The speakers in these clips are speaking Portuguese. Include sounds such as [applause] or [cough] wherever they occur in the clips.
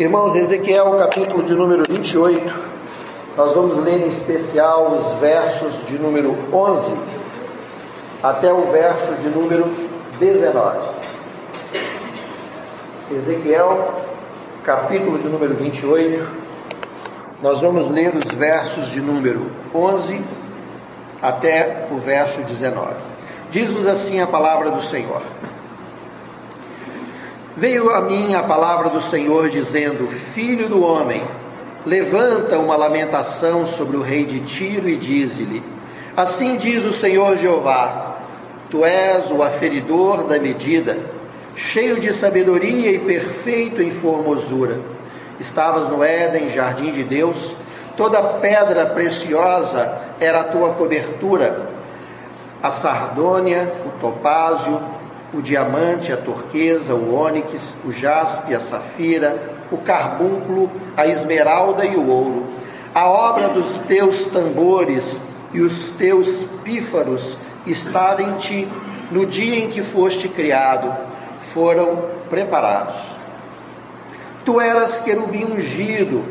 Irmãos, Ezequiel, capítulo de número 28, nós vamos ler em especial os versos de número 11 até o verso de número 19. Ezequiel, capítulo de número 28, nós vamos ler os versos de número 11 até o verso 19. Diz-nos assim a palavra do Senhor. Veio a mim a palavra do Senhor dizendo: Filho do homem, levanta uma lamentação sobre o rei de Tiro e dize-lhe: Assim diz o Senhor Jeová: Tu és o aferidor da medida, cheio de sabedoria e perfeito em formosura. Estavas no Éden, jardim de Deus, toda pedra preciosa era a tua cobertura, a sardônia, o topázio, o diamante, a turquesa, o ônix, o jaspe, a safira, o carbúnculo, a esmeralda e o ouro. A obra dos teus tambores e os teus pífaros estava em ti no dia em que foste criado, foram preparados. Tu eras querubim ungido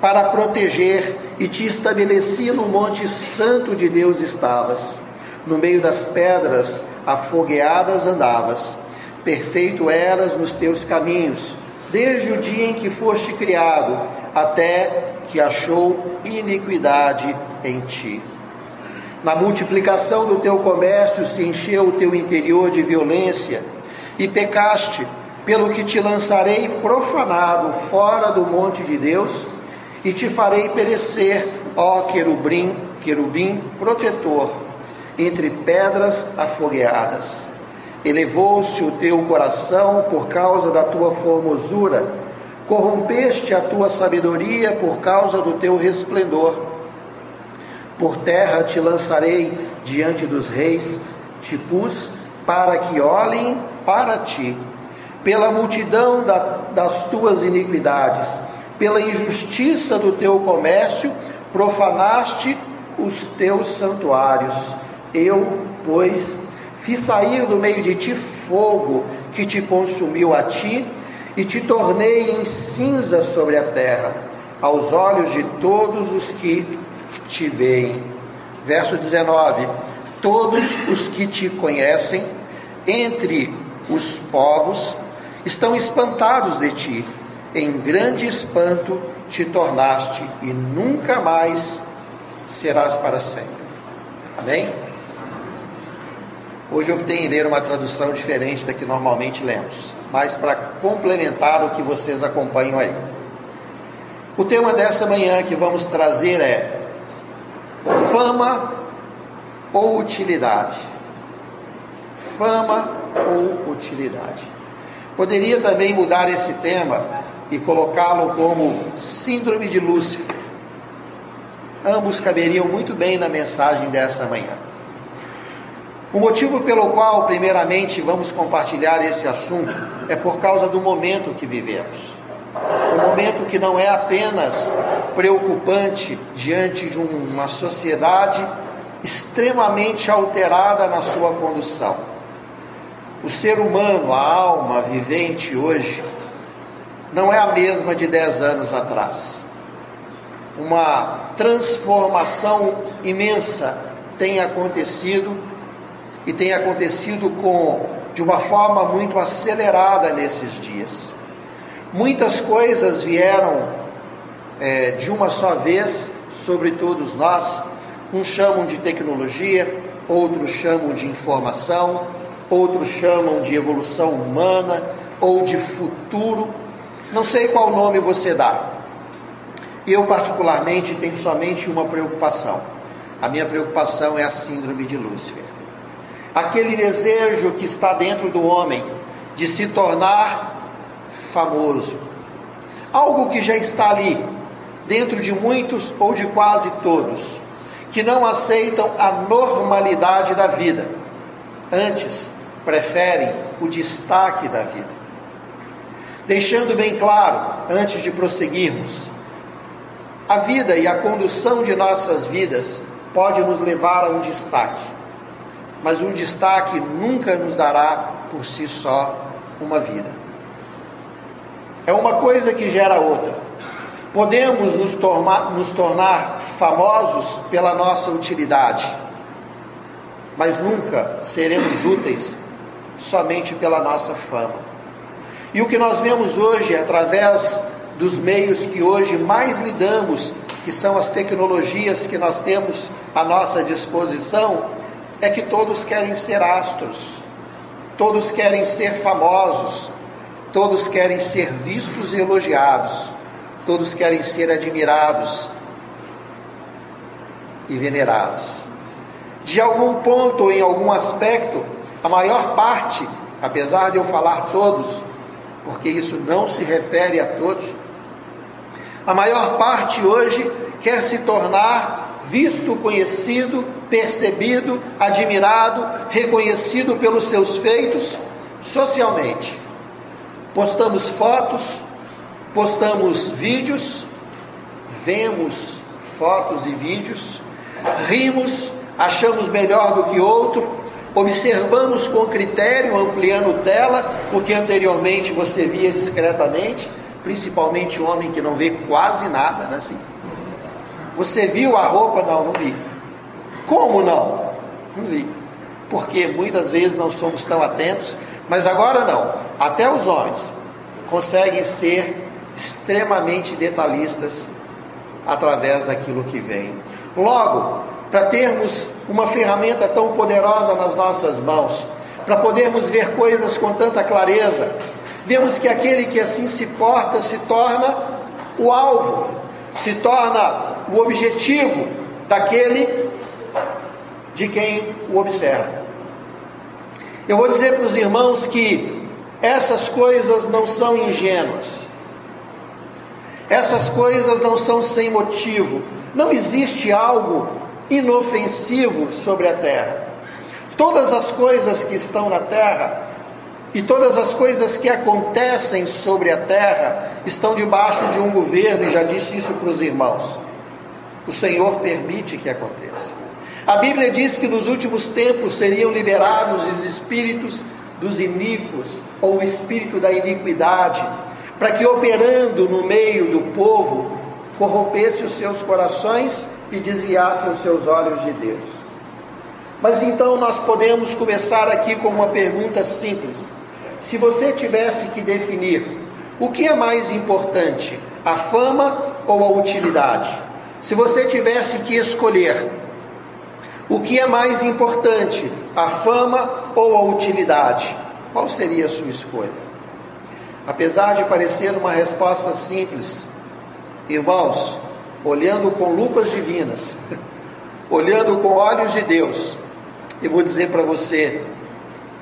para proteger e te estabeleci no monte santo de Deus estavas. No meio das pedras afogueadas andavas. Perfeito eras nos teus caminhos, desde o dia em que foste criado, até que achou iniquidade em ti. Na multiplicação do teu comércio se encheu o teu interior de violência, e pecaste, pelo que te lançarei profanado fora do monte de Deus, e te farei perecer, ó querubim, querubim protetor entre pedras afogueadas. Elevou-se o teu coração por causa da tua formosura, corrompeste a tua sabedoria por causa do teu resplendor. Por terra te lançarei diante dos reis, te pus para que olhem para ti. Pela multidão da, das tuas iniquidades, pela injustiça do teu comércio, profanaste os teus santuários eu, pois, fiz sair do meio de ti fogo que te consumiu a ti e te tornei em cinza sobre a terra, aos olhos de todos os que te veem. Verso 19: Todos os que te conhecem entre os povos estão espantados de ti, em grande espanto te tornaste e nunca mais serás para sempre. Amém? Hoje optei em ler uma tradução diferente da que normalmente lemos, mas para complementar o que vocês acompanham aí. O tema dessa manhã que vamos trazer é fama ou utilidade. Fama ou utilidade. Poderia também mudar esse tema e colocá-lo como Síndrome de Lúcifer. Ambos caberiam muito bem na mensagem dessa manhã. O motivo pelo qual, primeiramente, vamos compartilhar esse assunto é por causa do momento que vivemos. Um momento que não é apenas preocupante diante de uma sociedade extremamente alterada na sua condução. O ser humano, a alma vivente hoje, não é a mesma de dez anos atrás. Uma transformação imensa tem acontecido e tem acontecido com de uma forma muito acelerada nesses dias. Muitas coisas vieram é, de uma só vez sobre todos nós. Uns chamam de tecnologia, outros chamam de informação, outros chamam de evolução humana ou de futuro. Não sei qual nome você dá. Eu, particularmente, tenho somente uma preocupação. A minha preocupação é a síndrome de Lúcifer aquele desejo que está dentro do homem de se tornar famoso. Algo que já está ali, dentro de muitos ou de quase todos, que não aceitam a normalidade da vida, antes preferem o destaque da vida. Deixando bem claro, antes de prosseguirmos, a vida e a condução de nossas vidas pode nos levar a um destaque mas um destaque nunca nos dará por si só uma vida. é uma coisa que gera outra. Podemos nos tornar, nos tornar famosos pela nossa utilidade, mas nunca seremos úteis somente pela nossa fama. E o que nós vemos hoje, através dos meios que hoje mais lidamos, que são as tecnologias que nós temos à nossa disposição, é que todos querem ser astros, todos querem ser famosos, todos querem ser vistos e elogiados, todos querem ser admirados e venerados. De algum ponto, em algum aspecto, a maior parte, apesar de eu falar todos, porque isso não se refere a todos, a maior parte hoje quer se tornar visto, conhecido, percebido, admirado, reconhecido pelos seus feitos socialmente. Postamos fotos, postamos vídeos, vemos fotos e vídeos, rimos, achamos melhor do que outro, observamos com critério, ampliando tela, o que anteriormente você via discretamente, principalmente homem que não vê quase nada, né? Assim. Você viu a roupa? Não, não vi. Como não? Não vi. Porque muitas vezes não somos tão atentos, mas agora não. Até os homens conseguem ser extremamente detalhistas através daquilo que vem. Logo, para termos uma ferramenta tão poderosa nas nossas mãos, para podermos ver coisas com tanta clareza, vemos que aquele que assim se porta se torna o alvo, se torna o objetivo daquele de quem o observa. Eu vou dizer para os irmãos que essas coisas não são ingênuas, essas coisas não são sem motivo, não existe algo inofensivo sobre a terra. Todas as coisas que estão na terra e todas as coisas que acontecem sobre a terra estão debaixo de um governo, e já disse isso para os irmãos. O Senhor permite que aconteça. A Bíblia diz que nos últimos tempos seriam liberados os espíritos dos iníquos, ou o espírito da iniquidade, para que operando no meio do povo, corrompesse os seus corações e desviasse os seus olhos de Deus. Mas então nós podemos começar aqui com uma pergunta simples. Se você tivesse que definir o que é mais importante, a fama ou a utilidade? Se você tivesse que escolher o que é mais importante, a fama ou a utilidade, qual seria a sua escolha? Apesar de parecer uma resposta simples, irmãos, olhando com lupas divinas, [laughs] olhando com olhos de Deus, eu vou dizer para você,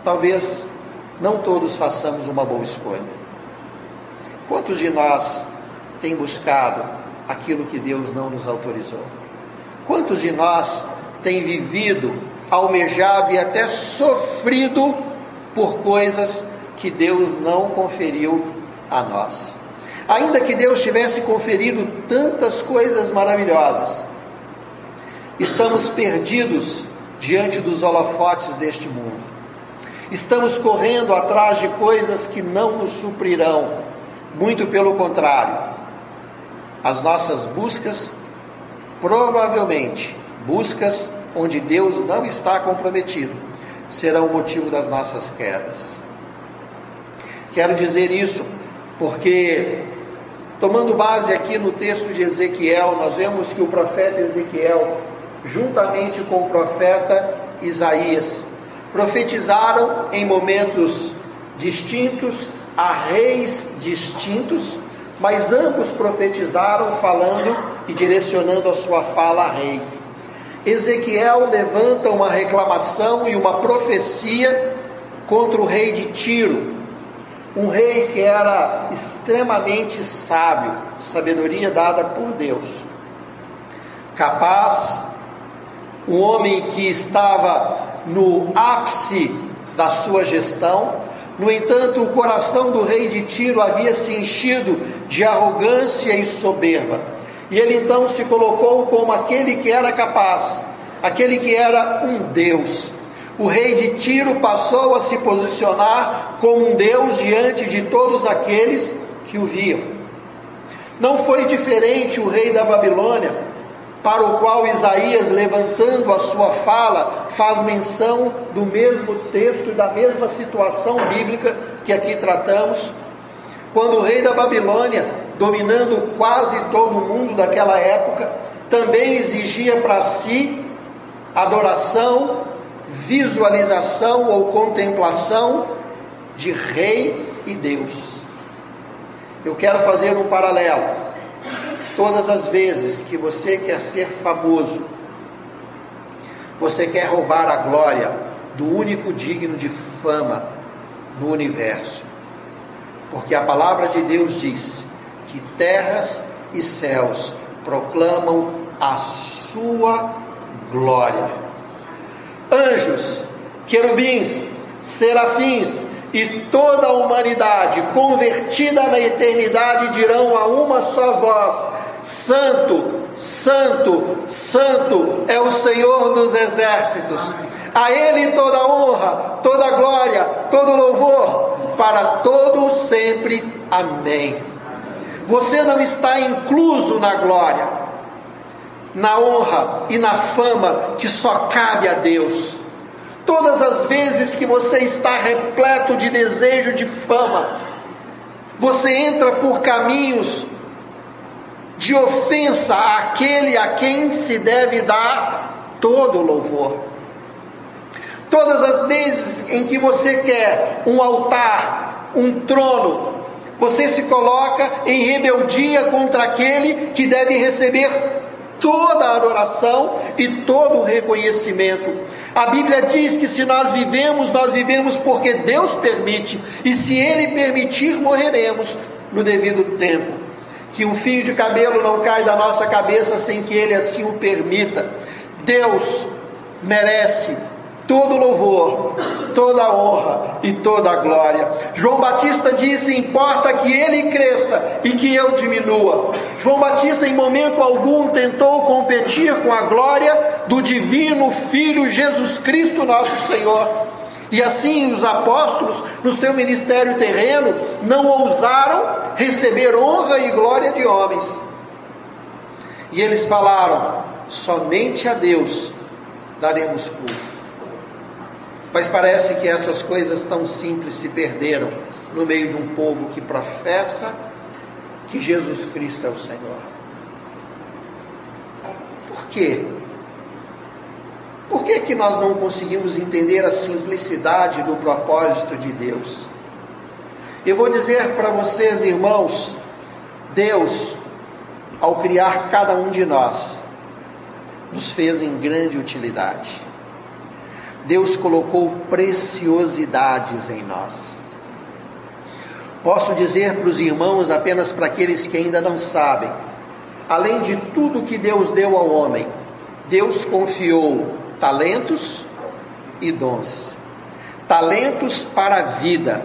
talvez não todos façamos uma boa escolha. Quantos de nós tem buscado aquilo que Deus não nos autorizou? Quantos de nós tem vivido, almejado e até sofrido por coisas que Deus não conferiu a nós? Ainda que Deus tivesse conferido tantas coisas maravilhosas, estamos perdidos diante dos holofotes deste mundo. Estamos correndo atrás de coisas que não nos suprirão, muito pelo contrário as nossas buscas, provavelmente buscas onde Deus não está comprometido, serão o motivo das nossas quedas. Quero dizer isso porque, tomando base aqui no texto de Ezequiel, nós vemos que o profeta Ezequiel, juntamente com o profeta Isaías, profetizaram em momentos distintos, a reis distintos, mas ambos profetizaram falando e direcionando a sua fala a reis. Ezequiel levanta uma reclamação e uma profecia contra o rei de Tiro, um rei que era extremamente sábio, sabedoria dada por Deus, capaz, um homem que estava no ápice da sua gestão, no entanto, o coração do rei de Tiro havia se enchido de arrogância e soberba. E ele então se colocou como aquele que era capaz, aquele que era um Deus. O rei de Tiro passou a se posicionar como um Deus diante de todos aqueles que o viam. Não foi diferente o rei da Babilônia, para o qual Isaías, levantando a sua fala, faz menção do mesmo texto e da mesma situação bíblica que aqui tratamos. Quando o rei da Babilônia, dominando quase todo o mundo daquela época, também exigia para si adoração, visualização ou contemplação de rei e Deus. Eu quero fazer um paralelo. Todas as vezes que você quer ser famoso, você quer roubar a glória do único digno de fama no universo. Porque a palavra de Deus diz que terras e céus proclamam a sua glória. Anjos, querubins, serafins e toda a humanidade convertida na eternidade dirão a uma só voz: Santo, Santo, Santo é o Senhor dos exércitos. A Ele toda honra, toda glória, todo louvor, para todos sempre. Amém. Você não está incluso na glória, na honra e na fama que só cabe a Deus. Todas as vezes que você está repleto de desejo de fama, você entra por caminhos de ofensa àquele a quem se deve dar todo louvor. Todas as vezes em que você quer um altar, um trono, você se coloca em rebeldia contra aquele que deve receber toda a adoração e todo o reconhecimento. A Bíblia diz que se nós vivemos, nós vivemos porque Deus permite, e se Ele permitir, morreremos no devido tempo que um fio de cabelo não cai da nossa cabeça sem que Ele assim o permita. Deus merece todo louvor, toda honra e toda glória. João Batista disse: importa que ele cresça e que eu diminua. João Batista, em momento algum, tentou competir com a glória do divino Filho Jesus Cristo, nosso Senhor. E assim os apóstolos, no seu ministério terreno, não ousaram receber honra e glória de homens. E eles falaram: somente a Deus daremos culto. Mas parece que essas coisas tão simples se perderam no meio de um povo que professa que Jesus Cristo é o Senhor. Por quê? Por que, que nós não conseguimos entender a simplicidade do propósito de Deus? Eu vou dizer para vocês, irmãos, Deus, ao criar cada um de nós, nos fez em grande utilidade. Deus colocou preciosidades em nós. Posso dizer para os irmãos, apenas para aqueles que ainda não sabem, além de tudo que Deus deu ao homem, Deus confiou talentos e dons. Talentos para a vida,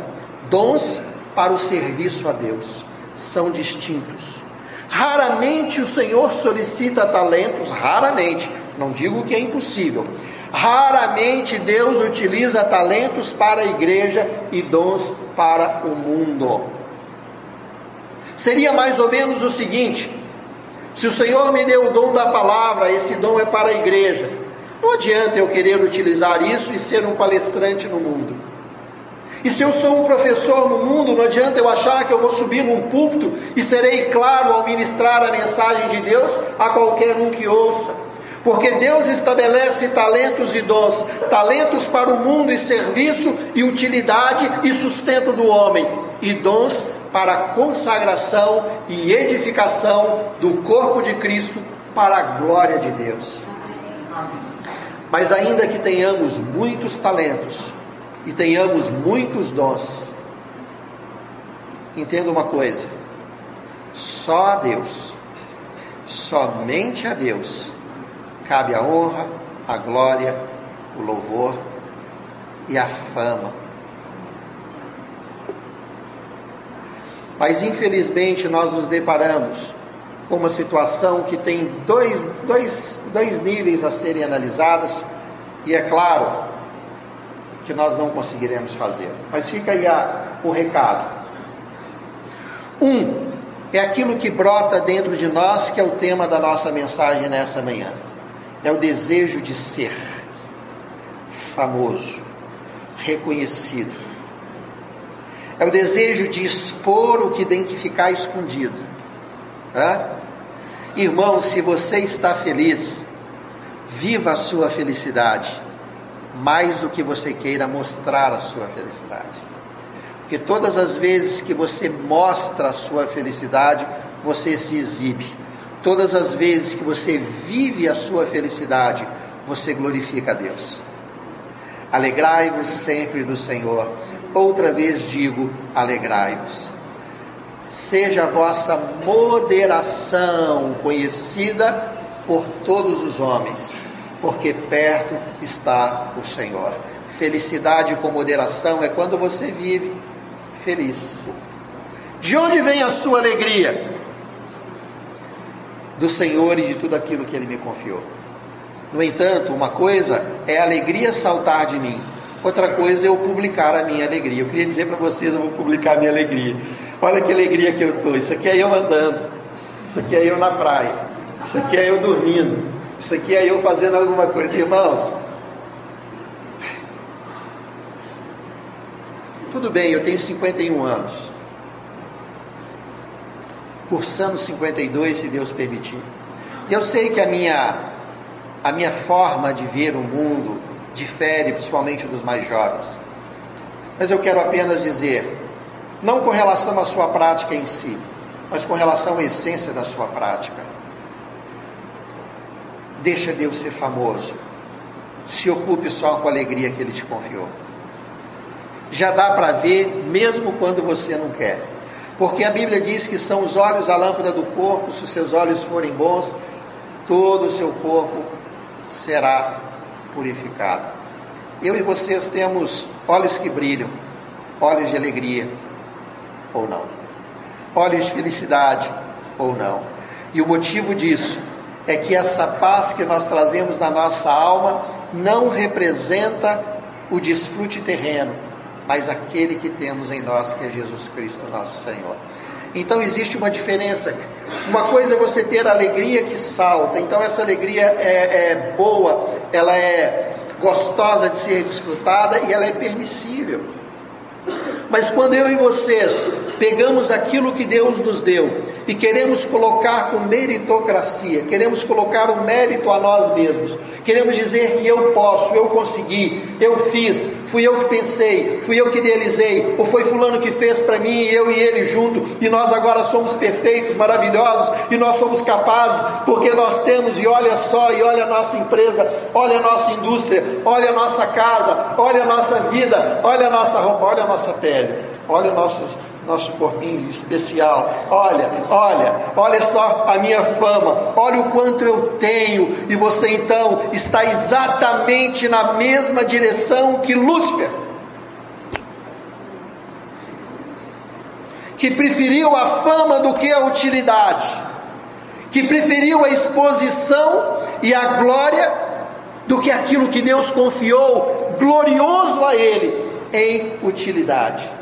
dons para o serviço a Deus. São distintos. Raramente o Senhor solicita talentos, raramente, não digo que é impossível. Raramente Deus utiliza talentos para a igreja e dons para o mundo. Seria mais ou menos o seguinte: se o Senhor me deu o dom da palavra, esse dom é para a igreja. Não adianta eu querer utilizar isso e ser um palestrante no mundo. E se eu sou um professor no mundo, não adianta eu achar que eu vou subir num púlpito e serei claro ao ministrar a mensagem de Deus a qualquer um que ouça. Porque Deus estabelece talentos e dons, talentos para o mundo e serviço e utilidade e sustento do homem, e dons para consagração e edificação do corpo de Cristo para a glória de Deus. Mas ainda que tenhamos muitos talentos e tenhamos muitos dons, entenda uma coisa: só a Deus, somente a Deus, cabe a honra, a glória, o louvor e a fama. Mas infelizmente nós nos deparamos com uma situação que tem dois, dois, dois níveis a serem analisadas, e é claro que nós não conseguiremos fazer. Mas fica aí a, o recado. Um é aquilo que brota dentro de nós, que é o tema da nossa mensagem nessa manhã. É o desejo de ser famoso, reconhecido. É o desejo de expor o que tem que ficar escondido. Hã? Irmão, se você está feliz, viva a sua felicidade, mais do que você queira mostrar a sua felicidade. Porque todas as vezes que você mostra a sua felicidade, você se exibe. Todas as vezes que você vive a sua felicidade, você glorifica a Deus. Alegrai-vos sempre do Senhor. Outra vez digo: alegrai-vos. Seja a vossa moderação conhecida por todos os homens, porque perto está o Senhor. Felicidade com moderação é quando você vive feliz. De onde vem a sua alegria? Do Senhor e de tudo aquilo que Ele me confiou. No entanto, uma coisa é a alegria saltar de mim, outra coisa é eu publicar a minha alegria. Eu queria dizer para vocês, eu vou publicar a minha alegria. Olha que alegria que eu estou. Isso aqui é eu andando, isso aqui é eu na praia, isso aqui é eu dormindo, isso aqui é eu fazendo alguma coisa. Irmãos, Tudo bem, eu tenho 51 anos. Cursando 52, se Deus permitir. E eu sei que a minha, a minha forma de ver o mundo difere, principalmente dos mais jovens. Mas eu quero apenas dizer, não com relação à sua prática em si, mas com relação à essência da sua prática. Deixa Deus ser famoso. Se ocupe só com a alegria que Ele te confiou já dá para ver, mesmo quando você não quer. Porque a Bíblia diz que são os olhos a lâmpada do corpo, se os seus olhos forem bons, todo o seu corpo será purificado. Eu e vocês temos olhos que brilham, olhos de alegria, ou não, olhos de felicidade, ou não. E o motivo disso é que essa paz que nós trazemos na nossa alma não representa o desfrute terreno, mas aquele que temos em nós, que é Jesus Cristo, nosso Senhor. Então existe uma diferença. Uma coisa é você ter a alegria que salta, então essa alegria é, é boa, ela é gostosa de ser desfrutada e ela é permissível. Mas quando eu e vocês pegamos aquilo que Deus nos deu e queremos colocar com meritocracia, queremos colocar o mérito a nós mesmos, queremos dizer que eu posso, eu consegui, eu fiz, fui eu que pensei, fui eu que idealizei, ou foi fulano que fez para mim, eu e ele junto, e nós agora somos perfeitos, maravilhosos, e nós somos capazes, porque nós temos, e olha só, e olha a nossa empresa, olha a nossa indústria, olha a nossa casa, olha a nossa vida, olha a nossa roupa, olha a nossa pele, olha nossos nosso corpinho especial. Olha, olha, olha só a minha fama, olha o quanto eu tenho, e você então está exatamente na mesma direção que Lúcifer. Que preferiu a fama do que a utilidade, que preferiu a exposição e a glória do que aquilo que Deus confiou, glorioso a Ele, em utilidade.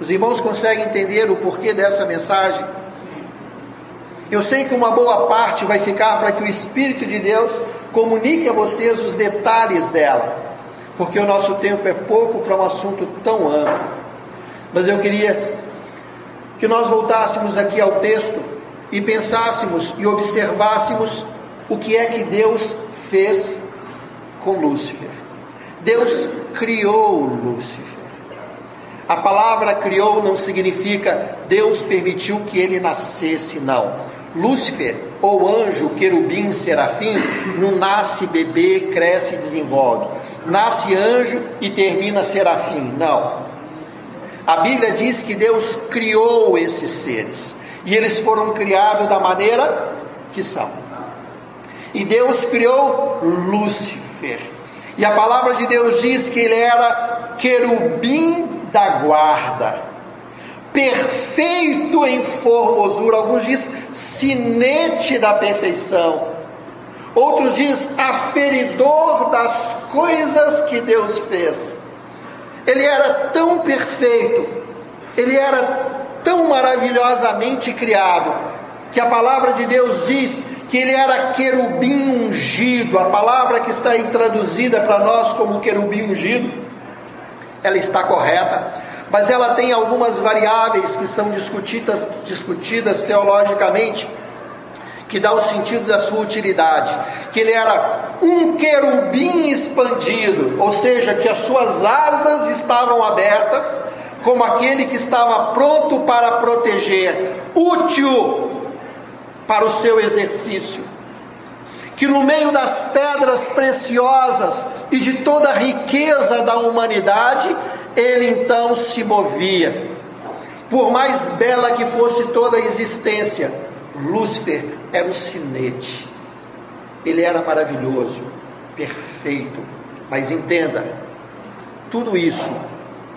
Os irmãos conseguem entender o porquê dessa mensagem? Eu sei que uma boa parte vai ficar para que o Espírito de Deus comunique a vocês os detalhes dela, porque o nosso tempo é pouco para um assunto tão amplo. Mas eu queria que nós voltássemos aqui ao texto e pensássemos e observássemos o que é que Deus fez com Lúcifer. Deus criou Lúcifer. A palavra criou não significa Deus permitiu que ele nascesse, não. Lúcifer, ou anjo, querubim, serafim, não nasce bebê, cresce e desenvolve. Nasce anjo e termina serafim, não. A Bíblia diz que Deus criou esses seres e eles foram criados da maneira que são. E Deus criou Lúcifer. E a palavra de Deus diz que ele era querubim da guarda, perfeito em formosura, alguns diz sinete da perfeição, outros diz aferidor das coisas que Deus fez. Ele era tão perfeito, ele era tão maravilhosamente criado, que a palavra de Deus diz que ele era querubim ungido, a palavra que está aí traduzida para nós como querubim ungido, ela está correta, mas ela tem algumas variáveis que são discutidas, discutidas teologicamente, que dá o sentido da sua utilidade, que ele era um querubim expandido, ou seja, que as suas asas estavam abertas, como aquele que estava pronto para proteger, útil para o seu exercício. Que no meio das pedras preciosas e de toda a riqueza da humanidade, ele então se movia. Por mais bela que fosse toda a existência, Lúcifer era o sinete. Ele era maravilhoso, perfeito. Mas entenda, tudo isso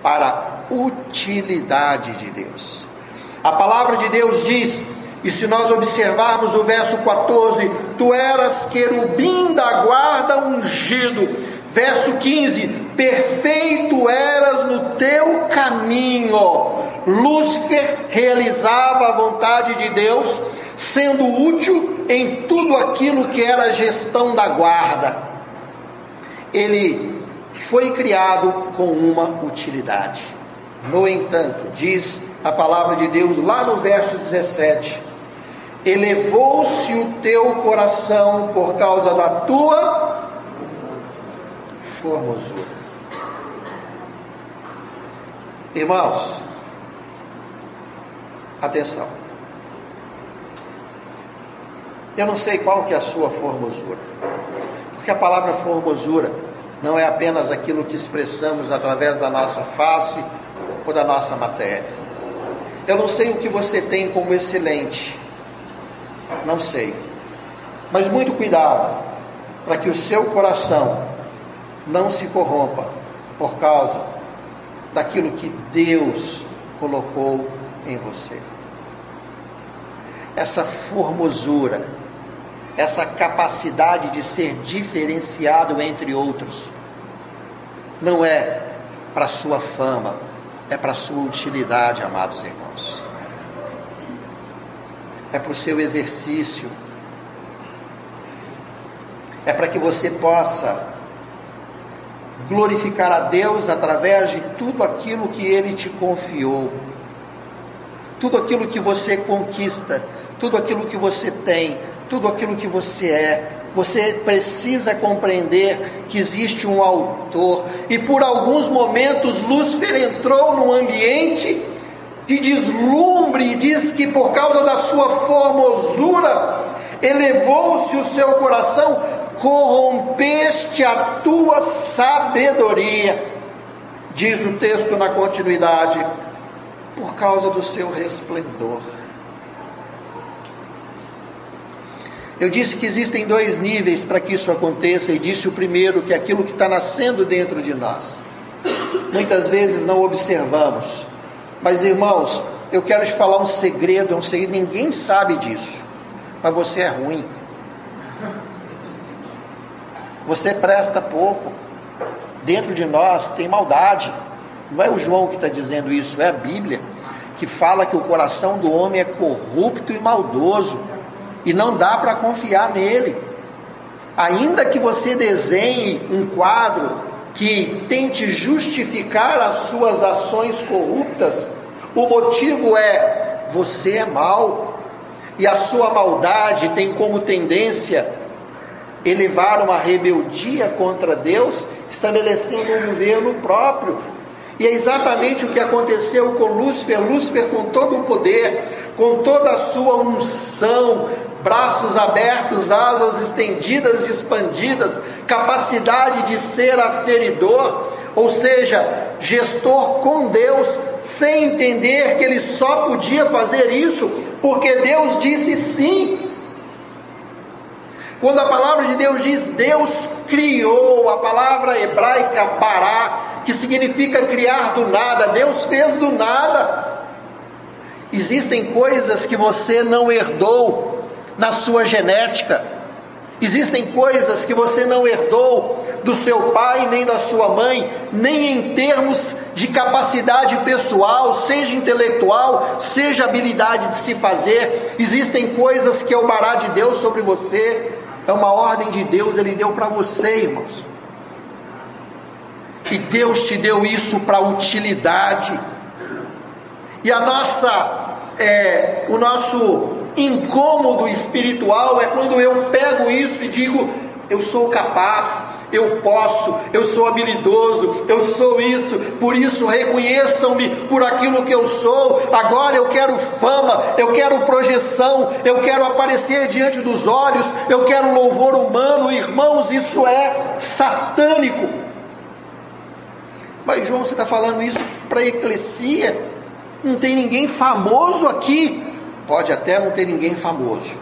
para utilidade de Deus. A palavra de Deus diz e se nós observarmos o verso 14, tu eras querubim da guarda ungido. Verso 15, perfeito eras no teu caminho. Lúcifer realizava a vontade de Deus, sendo útil em tudo aquilo que era a gestão da guarda. Ele foi criado com uma utilidade. No entanto, diz a palavra de Deus lá no verso 17: elevou-se o teu coração por causa da tua formosura. Irmãos, atenção. Eu não sei qual que é a sua formosura. Porque a palavra formosura não é apenas aquilo que expressamos através da nossa face ou da nossa matéria. Eu não sei o que você tem como excelente. Não sei. Mas muito cuidado para que o seu coração não se corrompa por causa daquilo que Deus colocou em você. Essa formosura, essa capacidade de ser diferenciado entre outros, não é para sua fama, é para sua utilidade, amados irmãos é para o seu exercício, é para que você possa glorificar a Deus através de tudo aquilo que Ele te confiou, tudo aquilo que você conquista, tudo aquilo que você tem, tudo aquilo que você é. Você precisa compreender que existe um autor, e por alguns momentos Lúcifer entrou no ambiente de deslumbre, diz que por causa da sua formosura elevou-se o seu coração, corrompeste a tua sabedoria, diz o texto na continuidade, por causa do seu resplendor. Eu disse que existem dois níveis para que isso aconteça, e disse o primeiro, que é aquilo que está nascendo dentro de nós. Muitas vezes não observamos mas irmãos, eu quero te falar um segredo, é um segredo, ninguém sabe disso, mas você é ruim. Você presta pouco. Dentro de nós tem maldade. Não é o João que está dizendo isso, é a Bíblia, que fala que o coração do homem é corrupto e maldoso, e não dá para confiar nele. Ainda que você desenhe um quadro que tente justificar as suas ações corruptas, o motivo é: você é mal, e a sua maldade tem como tendência elevar uma rebeldia contra Deus, estabelecendo um governo próprio. E é exatamente o que aconteceu com Lúcifer. Lúcifer, com todo o poder, com toda a sua unção, braços abertos, asas estendidas e expandidas, capacidade de ser aferidor, ou seja, gestor com Deus, sem entender que ele só podia fazer isso porque Deus disse sim. Quando a palavra de Deus diz Deus criou, a palavra hebraica bará, que significa criar do nada, Deus fez do nada. Existem coisas que você não herdou na sua genética, existem coisas que você não herdou do seu pai, nem da sua mãe, nem em termos de capacidade pessoal, seja intelectual, seja habilidade de se fazer. Existem coisas que é o bará de Deus sobre você, é uma ordem de Deus, Ele deu para você, irmãos. E Deus te deu isso para utilidade. E a nossa, é, o nosso incômodo espiritual é quando eu pego isso e digo: eu sou capaz, eu posso, eu sou habilidoso, eu sou isso, por isso reconheçam-me por aquilo que eu sou. Agora eu quero fama, eu quero projeção, eu quero aparecer diante dos olhos, eu quero louvor humano, irmãos, isso é satânico. Mas João, você está falando isso para a eclesia? Não tem ninguém famoso aqui. Pode até não ter ninguém famoso,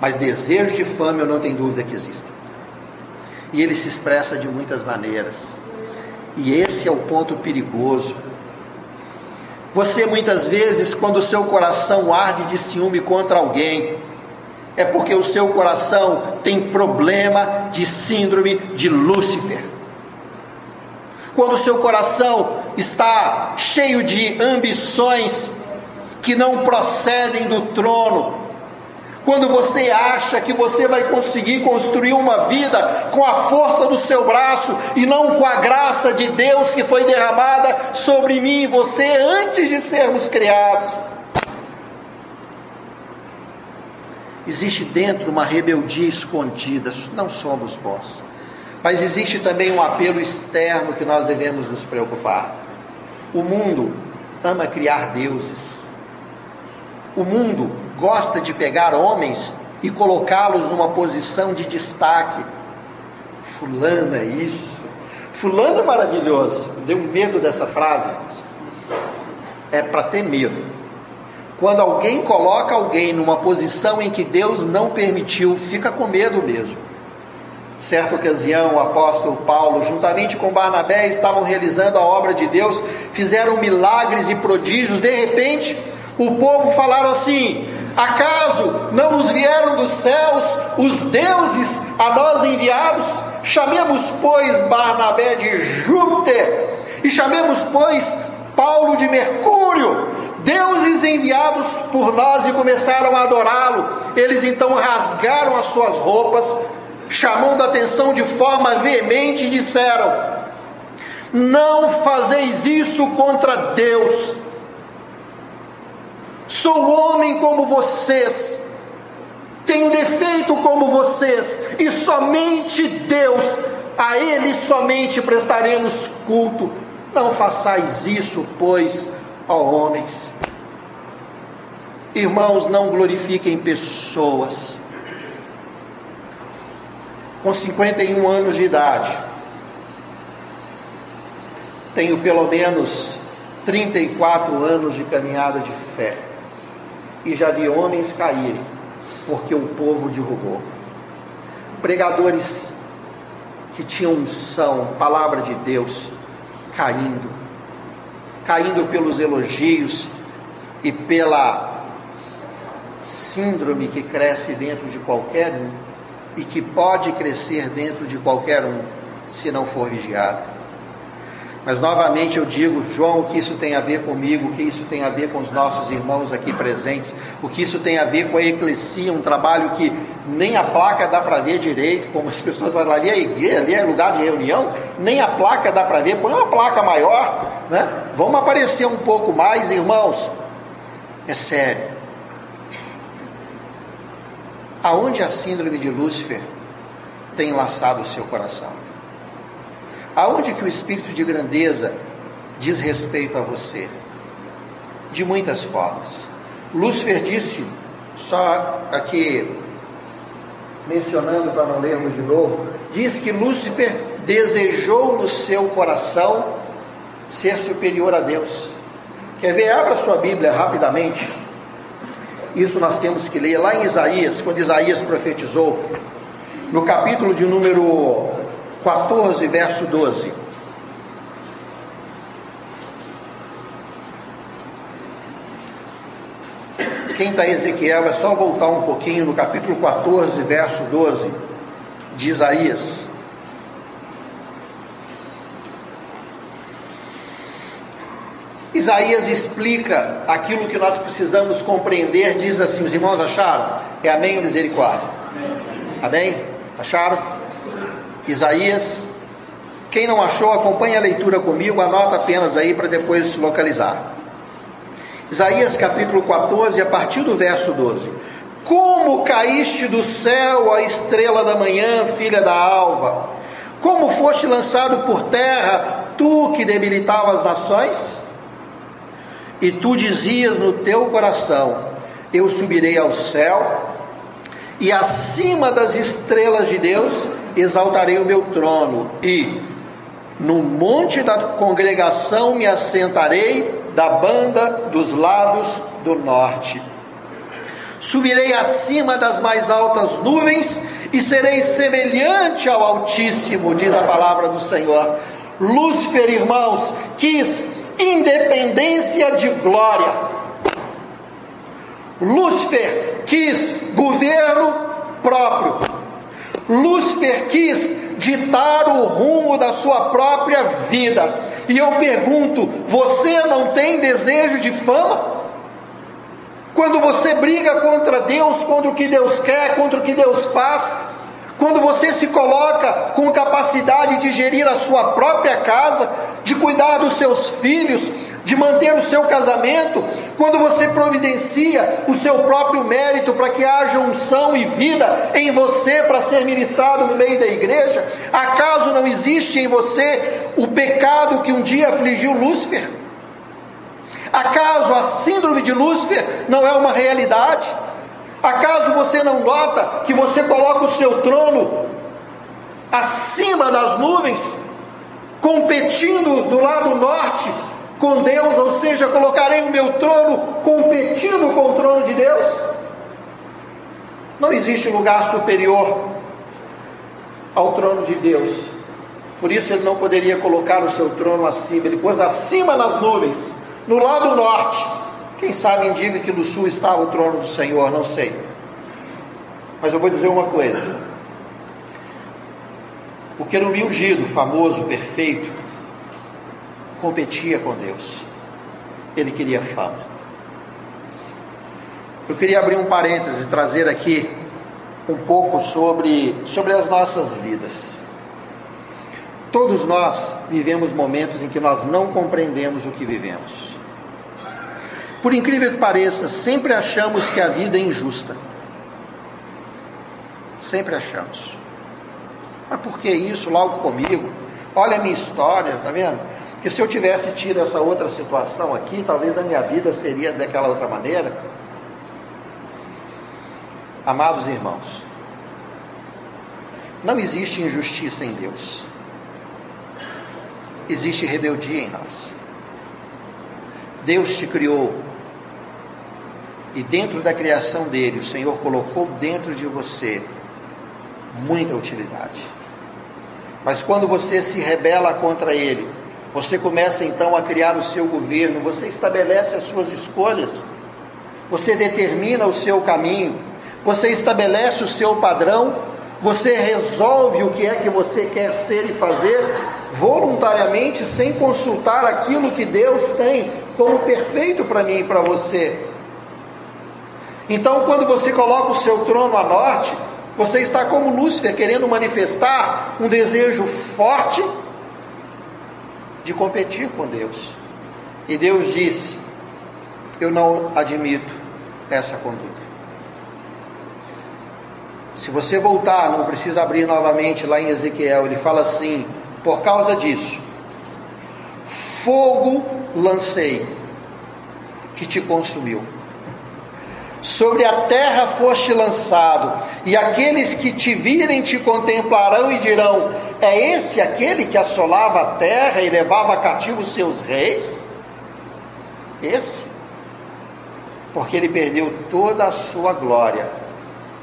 mas desejo de fama eu não tenho dúvida que existe. E ele se expressa de muitas maneiras. E esse é o ponto perigoso. Você muitas vezes, quando o seu coração arde de ciúme contra alguém, é porque o seu coração tem problema de síndrome de Lúcifer. Quando o seu coração está cheio de ambições que não procedem do trono, quando você acha que você vai conseguir construir uma vida com a força do seu braço e não com a graça de Deus que foi derramada sobre mim e você antes de sermos criados. Existe dentro uma rebeldia escondida, não somos vós. Mas existe também um apelo externo que nós devemos nos preocupar. O mundo ama criar deuses o mundo gosta de pegar homens e colocá-los numa posição de destaque. Fulano é isso. Fulano é maravilhoso. Deu medo dessa frase. É para ter medo. Quando alguém coloca alguém numa posição em que Deus não permitiu, fica com medo mesmo. Certa ocasião, o apóstolo Paulo, juntamente com Barnabé, estavam realizando a obra de Deus, fizeram milagres e prodígios. De repente, o povo falaram assim: Acaso não nos vieram dos céus os deuses a nós enviados? Chamemos, pois, Barnabé de Júpiter, e chamemos, pois, Paulo de Mercúrio, deuses enviados por nós, e começaram a adorá-lo. Eles então rasgaram as suas roupas, chamando a atenção de forma veemente, e disseram: Não fazeis isso contra Deus Sou homem como vocês, tenho defeito como vocês, e somente Deus, a Ele somente prestaremos culto. Não façais isso, pois, ó homens. Irmãos, não glorifiquem pessoas. Com 51 anos de idade, tenho pelo menos 34 anos de caminhada de fé e já vi homens caírem, porque o povo derrubou. Pregadores que tinham unção, palavra de Deus, caindo, caindo pelos elogios e pela síndrome que cresce dentro de qualquer um e que pode crescer dentro de qualquer um se não for vigiado. Mas novamente eu digo, João, o que isso tem a ver comigo, o que isso tem a ver com os nossos irmãos aqui presentes, o que isso tem a ver com a eclesia, um trabalho que nem a placa dá para ver direito, como as pessoas falam, ali é igreja, ali é lugar de reunião, nem a placa dá para ver, põe uma placa maior, né? Vamos aparecer um pouco mais, irmãos. É sério. Aonde a síndrome de Lúcifer tem laçado o seu coração? Aonde que o espírito de grandeza diz respeito a você? De muitas formas. Lúcifer disse, só aqui mencionando para não lermos de novo, diz que Lúcifer desejou no seu coração ser superior a Deus. Quer ver? Abra sua Bíblia rapidamente. Isso nós temos que ler lá em Isaías, quando Isaías profetizou, no capítulo de número 14, verso 12. Quem está Ezequiel é só voltar um pouquinho no capítulo 14, verso 12 de Isaías. Isaías explica aquilo que nós precisamos compreender, diz assim: os irmãos acharam? É amém ou misericórdia? Amém? Acharam? Isaías. Quem não achou, acompanhe a leitura comigo, anota apenas aí para depois se localizar. Isaías capítulo 14, a partir do verso 12. Como caíste do céu, a estrela da manhã, filha da alva? Como foste lançado por terra, tu que debilitava as nações? E tu dizias no teu coração: Eu subirei ao céu, e acima das estrelas de Deus exaltarei o meu trono, e no monte da congregação me assentarei da banda dos lados do norte. Subirei acima das mais altas nuvens e serei semelhante ao Altíssimo, diz a palavra do Senhor. Lúcifer, irmãos, quis independência de glória. Lúcifer quis governo próprio. Lúcifer quis ditar o rumo da sua própria vida. E eu pergunto: você não tem desejo de fama? Quando você briga contra Deus, contra o que Deus quer, contra o que Deus faz, quando você se coloca com capacidade de gerir a sua própria casa, de cuidar dos seus filhos, de manter o seu casamento, quando você providencia o seu próprio mérito para que haja unção e vida em você para ser ministrado no meio da igreja, acaso não existe em você o pecado que um dia afligiu Lúcifer? Acaso a síndrome de Lúcifer não é uma realidade? Acaso você não nota que você coloca o seu trono acima das nuvens, competindo do lado norte com Deus, ou seja, colocarei o meu trono competindo com o trono de Deus? Não existe lugar superior ao trono de Deus. Por isso ele não poderia colocar o seu trono acima, ele pôs acima nas nuvens, no lado norte. Quem sabe indica que no sul estava o trono do Senhor, não sei. Mas eu vou dizer uma coisa. O querubim ungido, famoso, perfeito, competia com Deus. Ele queria fama. Eu queria abrir um parêntese e trazer aqui um pouco sobre, sobre as nossas vidas. Todos nós vivemos momentos em que nós não compreendemos o que vivemos. Por incrível que pareça, sempre achamos que a vida é injusta. Sempre achamos. Mas por que isso logo comigo? Olha a minha história, tá vendo? Porque se eu tivesse tido essa outra situação aqui, talvez a minha vida seria daquela outra maneira. Amados irmãos, não existe injustiça em Deus. Existe rebeldia em nós. Deus te criou e dentro da criação dele, o Senhor colocou dentro de você muita utilidade. Mas quando você se rebela contra ele, você começa então a criar o seu governo, você estabelece as suas escolhas, você determina o seu caminho, você estabelece o seu padrão, você resolve o que é que você quer ser e fazer voluntariamente, sem consultar aquilo que Deus tem como perfeito para mim e para você. Então, quando você coloca o seu trono a norte, você está como Lúcifer, querendo manifestar um desejo forte de competir com Deus. E Deus disse: Eu não admito essa conduta. Se você voltar, não precisa abrir novamente lá em Ezequiel, ele fala assim: Por causa disso, fogo lancei que te consumiu Sobre a terra foste lançado, e aqueles que te virem te contemplarão e dirão: É esse aquele que assolava a terra e levava cativo seus reis? Esse? Porque ele perdeu toda a sua glória,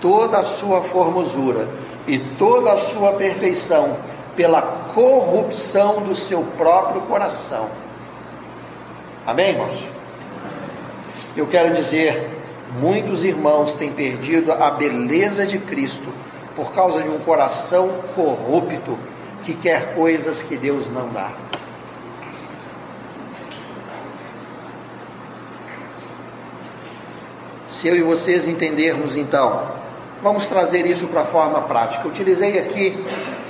toda a sua formosura e toda a sua perfeição pela corrupção do seu próprio coração. Amém, irmãos? Eu quero dizer Muitos irmãos têm perdido a beleza de Cristo por causa de um coração corrupto que quer coisas que Deus não dá. Se eu e vocês entendermos então, vamos trazer isso para a forma prática. Utilizei aqui,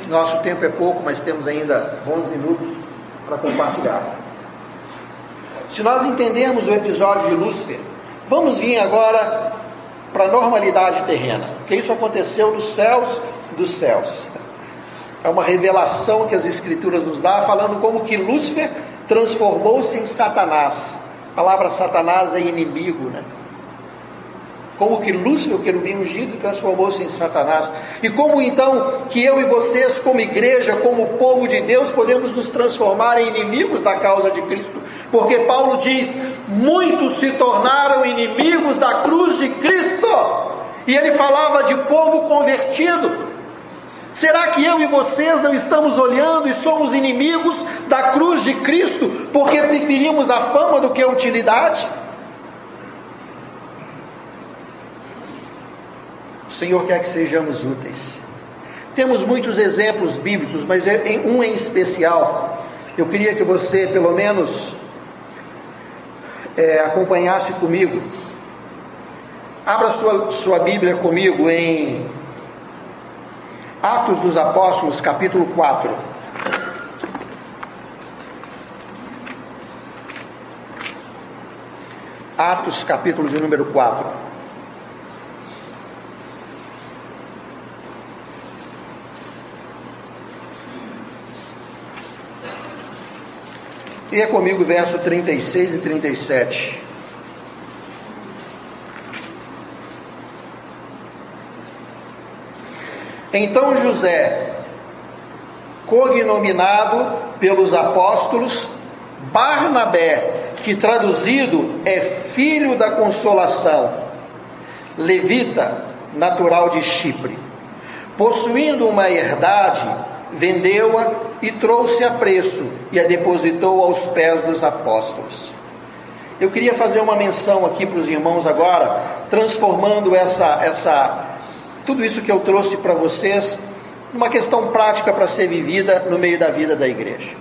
nosso tempo é pouco, mas temos ainda bons minutos para compartilhar. Se nós entendermos o episódio de Lúcifer, vamos vir agora para a normalidade terrena, que isso aconteceu nos céus dos céus. É uma revelação que as Escrituras nos dá, falando como que Lúcifer transformou-se em Satanás. A palavra Satanás é inimigo, né? Como que Lúcifer, o querubim ungido, transformou-se em Satanás. E como então que eu e vocês, como igreja, como povo de Deus, podemos nos transformar em inimigos da causa de Cristo? Porque Paulo diz: muitos se tornaram inimigos da cruz de Cristo. E ele falava de povo convertido. Será que eu e vocês não estamos olhando e somos inimigos da cruz de Cristo porque preferimos a fama do que a utilidade? Senhor quer que sejamos úteis. Temos muitos exemplos bíblicos, mas é um em especial. Eu queria que você, pelo menos, é, acompanhasse comigo. Abra sua, sua Bíblia comigo em Atos dos Apóstolos, capítulo 4. Atos, capítulo de número 4. E é comigo verso 36 e 37. Então José, cognominado pelos apóstolos Barnabé, que traduzido é filho da consolação, levita, natural de Chipre, possuindo uma herdade, vendeu-a e trouxe a preço e a depositou aos pés dos apóstolos. Eu queria fazer uma menção aqui para os irmãos agora, transformando essa, essa tudo isso que eu trouxe para vocês, uma questão prática para ser vivida no meio da vida da igreja.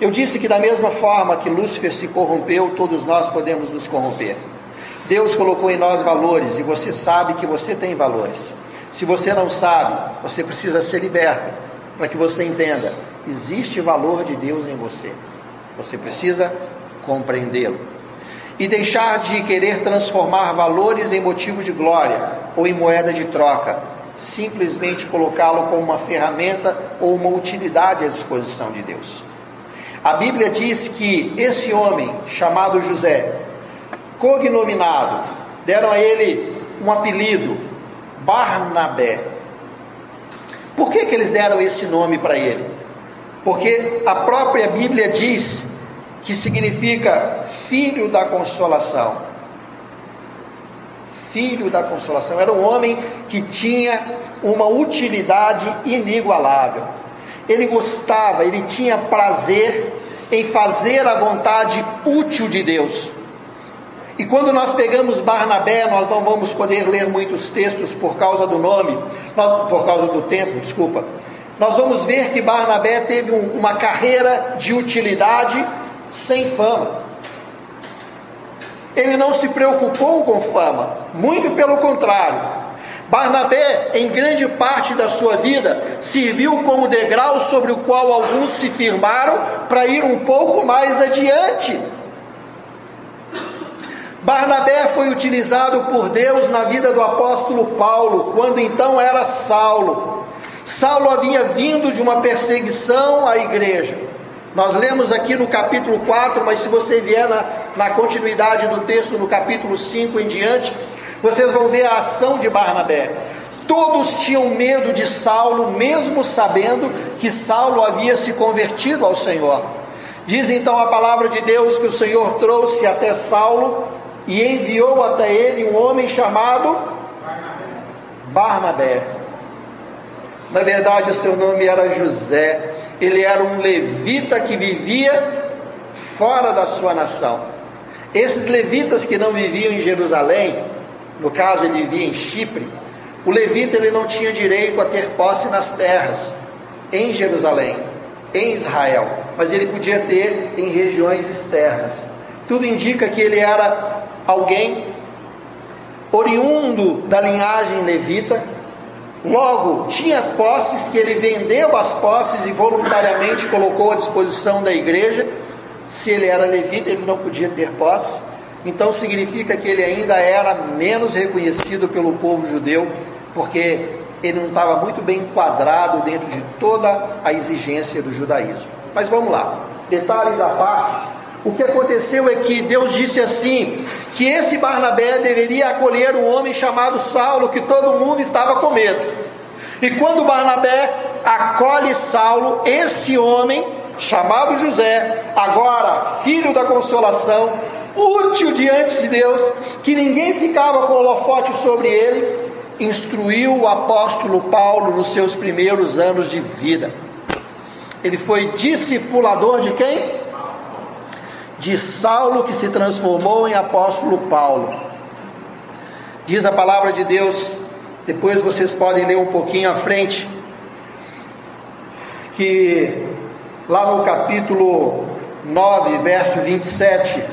Eu disse que da mesma forma que Lúcifer se corrompeu, todos nós podemos nos corromper. Deus colocou em nós valores e você sabe que você tem valores. Se você não sabe, você precisa ser liberto para que você entenda: existe valor de Deus em você. Você precisa compreendê-lo e deixar de querer transformar valores em motivo de glória ou em moeda de troca, simplesmente colocá-lo como uma ferramenta ou uma utilidade à disposição de Deus. A Bíblia diz que esse homem, chamado José, cognominado, deram a ele um apelido, Barnabé. Por que, que eles deram esse nome para ele? Porque a própria Bíblia diz que significa filho da consolação. Filho da consolação. Era um homem que tinha uma utilidade inigualável. Ele gostava, ele tinha prazer em fazer a vontade útil de Deus. E quando nós pegamos Barnabé, nós não vamos poder ler muitos textos por causa do nome, por causa do tempo, desculpa. Nós vamos ver que Barnabé teve um, uma carreira de utilidade sem fama. Ele não se preocupou com fama, muito pelo contrário. Barnabé, em grande parte da sua vida, serviu como degrau sobre o qual alguns se firmaram para ir um pouco mais adiante. Barnabé foi utilizado por Deus na vida do apóstolo Paulo, quando então era Saulo. Saulo havia vindo de uma perseguição à igreja. Nós lemos aqui no capítulo 4, mas se você vier na, na continuidade do texto, no capítulo 5 em diante, vocês vão ver a ação de Barnabé. Todos tinham medo de Saulo, mesmo sabendo que Saulo havia se convertido ao Senhor. Diz então a palavra de Deus que o Senhor trouxe até Saulo e enviou até ele um homem chamado Barnabé. Na verdade, o seu nome era José ele era um levita que vivia fora da sua nação. Esses levitas que não viviam em Jerusalém, no caso ele vivia em Chipre, o levita ele não tinha direito a ter posse nas terras em Jerusalém, em Israel, mas ele podia ter em regiões externas. Tudo indica que ele era alguém oriundo da linhagem levita, logo tinha posses que ele vendeu as posses e voluntariamente colocou à disposição da igreja. Se ele era levita, ele não podia ter posse. Então significa que ele ainda era menos reconhecido pelo povo judeu, porque ele não estava muito bem enquadrado dentro de toda a exigência do judaísmo. Mas vamos lá, detalhes à parte. O que aconteceu é que Deus disse assim: que esse Barnabé deveria acolher um homem chamado Saulo, que todo mundo estava com medo. E quando Barnabé acolhe Saulo, esse homem, chamado José, agora filho da consolação, útil diante de Deus, que ninguém ficava com holofote sobre ele, instruiu o apóstolo Paulo nos seus primeiros anos de vida. Ele foi discipulador de quem? De Saulo, que se transformou em apóstolo Paulo. Diz a palavra de Deus, depois vocês podem ler um pouquinho à frente, que lá no capítulo 9, verso 27,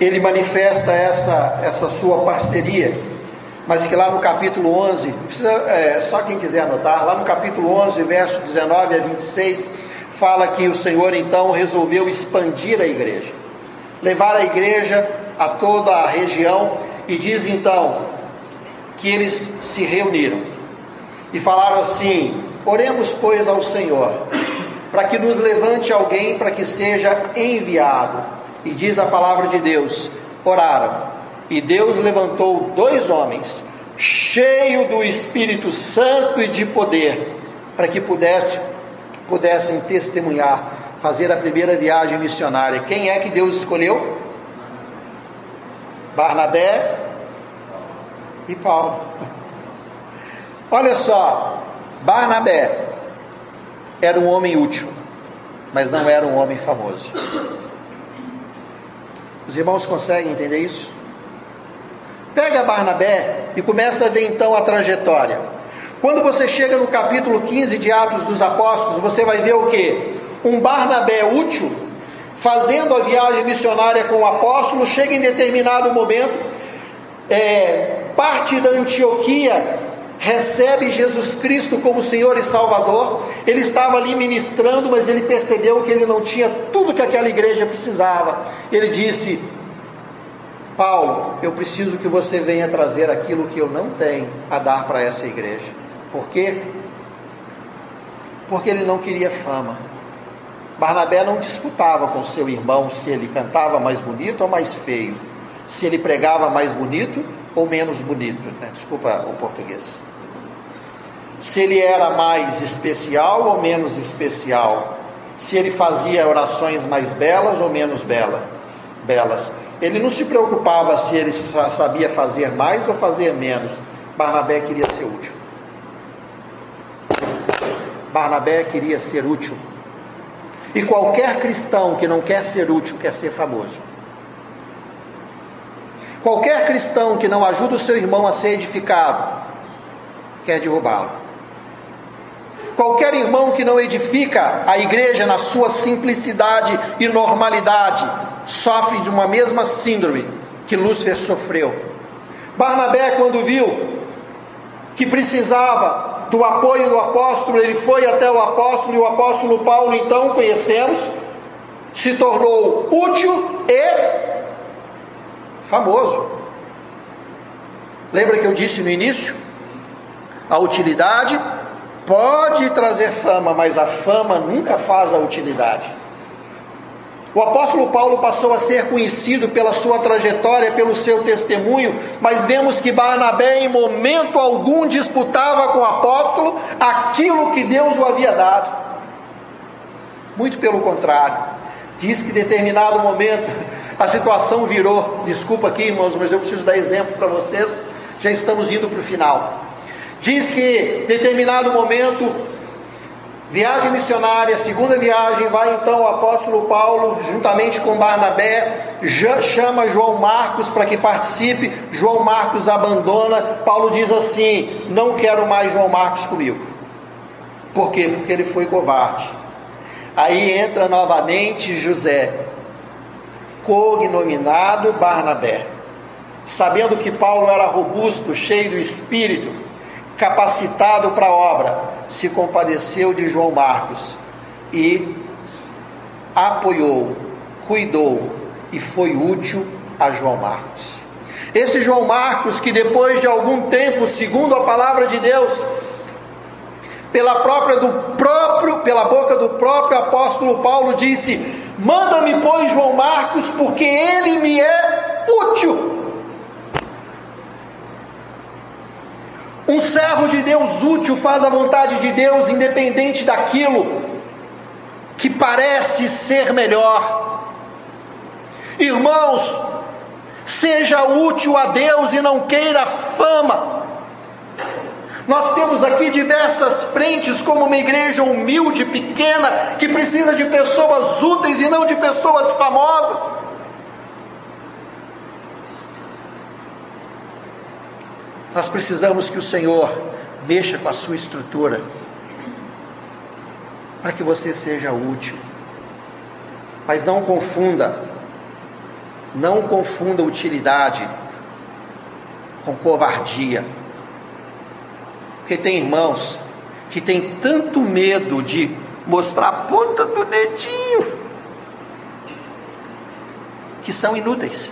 ele manifesta essa, essa sua parceria, mas que lá no capítulo 11, precisa, é, só quem quiser anotar, lá no capítulo 11, verso 19 a 26, fala que o Senhor então resolveu expandir a igreja, levar a igreja a toda a região, e diz então que eles se reuniram e falaram assim: Oremos, pois, ao Senhor, para que nos levante alguém para que seja enviado. E diz a palavra de Deus: oraram, e Deus levantou dois homens, cheios do Espírito Santo e de poder, para que pudesse, pudessem testemunhar, fazer a primeira viagem missionária. Quem é que Deus escolheu? Barnabé e Paulo. Olha só, Barnabé era um homem útil, mas não era um homem famoso. Os irmãos conseguem entender isso? Pega Barnabé e começa a ver então a trajetória. Quando você chega no capítulo 15 de Atos dos Apóstolos, você vai ver o que? Um Barnabé útil, fazendo a viagem missionária com o apóstolo, chega em determinado momento, é, parte da Antioquia recebe Jesus Cristo como Senhor e Salvador. Ele estava ali ministrando, mas ele percebeu que ele não tinha tudo que aquela igreja precisava. Ele disse: Paulo, eu preciso que você venha trazer aquilo que eu não tenho a dar para essa igreja. Por quê? Porque ele não queria fama. Barnabé não disputava com seu irmão se ele cantava mais bonito ou mais feio, se ele pregava mais bonito ou menos bonito. Né? Desculpa o português se ele era mais especial ou menos especial, se ele fazia orações mais belas ou menos bela, belas. Ele não se preocupava se ele sabia fazer mais ou fazer menos. Barnabé queria ser útil. Barnabé queria ser útil. E qualquer cristão que não quer ser útil quer ser famoso. Qualquer cristão que não ajuda o seu irmão a ser edificado quer derrubá-lo. Qualquer irmão que não edifica a igreja na sua simplicidade e normalidade sofre de uma mesma síndrome que Lúcifer sofreu. Barnabé, quando viu que precisava do apoio do apóstolo, ele foi até o apóstolo e o apóstolo Paulo, então conhecemos, se tornou útil e famoso. Lembra que eu disse no início? A utilidade pode trazer fama, mas a fama nunca faz a utilidade. O apóstolo Paulo passou a ser conhecido pela sua trajetória, pelo seu testemunho, mas vemos que Barnabé em momento algum disputava com o apóstolo aquilo que Deus o havia dado. Muito pelo contrário. Diz que em determinado momento a situação virou. Desculpa aqui, irmãos, mas eu preciso dar exemplo para vocês. Já estamos indo para o final. Diz que, em determinado momento, viagem missionária, segunda viagem, vai então o apóstolo Paulo, juntamente com Barnabé, chama João Marcos para que participe. João Marcos abandona. Paulo diz assim: Não quero mais João Marcos comigo. Por quê? Porque ele foi covarde. Aí entra novamente José. cognominado Barnabé. Sabendo que Paulo era robusto, cheio do espírito, capacitado para a obra, se compadeceu de João Marcos e apoiou, cuidou e foi útil a João Marcos. Esse João Marcos, que depois de algum tempo, segundo a palavra de Deus, pela própria do próprio, pela boca do próprio apóstolo Paulo disse: "Manda-me pois João Marcos, porque ele me é útil". Um servo de Deus útil faz a vontade de Deus independente daquilo que parece ser melhor. Irmãos, seja útil a Deus e não queira fama. Nós temos aqui diversas frentes, como uma igreja humilde, pequena, que precisa de pessoas úteis e não de pessoas famosas. Nós precisamos que o Senhor mexa com a sua estrutura, para que você seja útil. Mas não confunda, não confunda utilidade com covardia. Porque tem irmãos que tem tanto medo de mostrar a ponta do dedinho que são inúteis.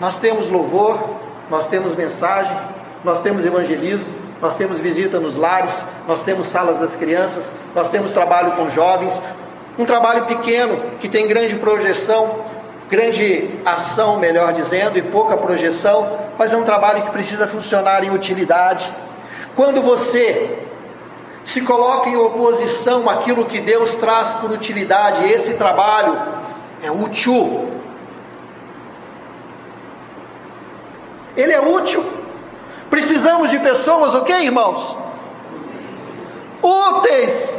Nós temos louvor, nós temos mensagem, nós temos evangelismo, nós temos visita nos lares, nós temos salas das crianças, nós temos trabalho com jovens, um trabalho pequeno que tem grande projeção, grande ação, melhor dizendo, e pouca projeção, mas é um trabalho que precisa funcionar em utilidade. Quando você se coloca em oposição àquilo que Deus traz por utilidade, esse trabalho é útil. Ele é útil. Precisamos de pessoas, ok, irmãos? Úteis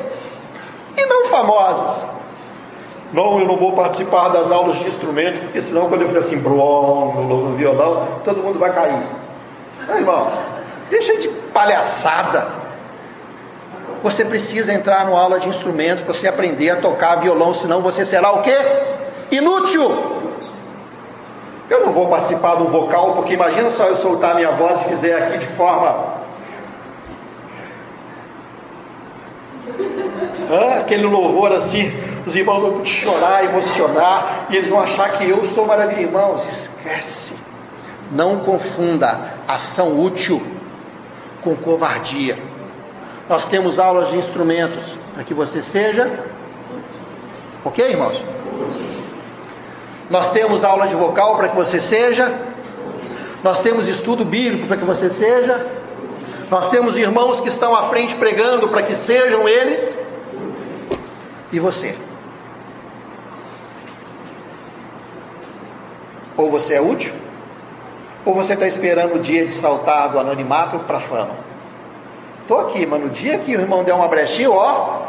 e não famosas. Não, eu não vou participar das aulas de instrumento, porque senão quando eu fizer assim, brom, no, violão, todo mundo vai cair. Não, irmão, deixa de palhaçada. Você precisa entrar numa aula de instrumento para você aprender a tocar violão, senão você será o quê? Inútil. Eu não vou participar do vocal, porque imagina só eu soltar minha voz e fizer aqui de forma. Aquele louvor assim, os irmãos vão chorar, emocionar, e eles vão achar que eu sou maravilhoso. Irmãos, esquece. Não confunda ação útil com covardia. Nós temos aulas de instrumentos para que você seja. Ok, irmãos? Nós temos aula de vocal para que você seja. Nós temos estudo bíblico para que você seja. Nós temos irmãos que estão à frente pregando para que sejam eles. E você? Ou você é útil, ou você está esperando o dia de saltar do anonimato para a fama. Estou aqui, mas no dia que o irmão der uma brechinha, ó,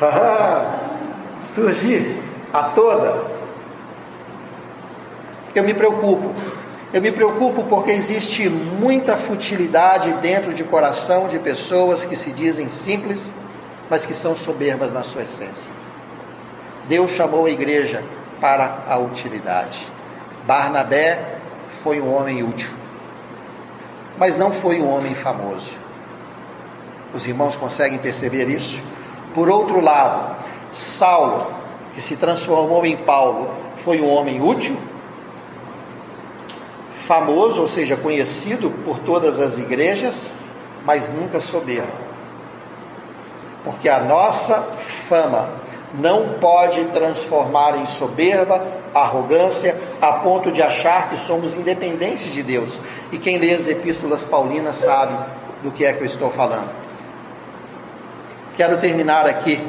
[laughs] surgir a toda. Eu me preocupo. Eu me preocupo porque existe muita futilidade dentro de coração de pessoas que se dizem simples, mas que são soberbas na sua essência. Deus chamou a igreja para a utilidade. Barnabé foi um homem útil, mas não foi um homem famoso. Os irmãos conseguem perceber isso? Por outro lado, Saulo, que se transformou em Paulo, foi um homem útil, famoso, ou seja, conhecido por todas as igrejas, mas nunca soberbo. Porque a nossa fama não pode transformar em soberba, arrogância, a ponto de achar que somos independentes de Deus. E quem lê as epístolas paulinas sabe do que é que eu estou falando. Quero terminar aqui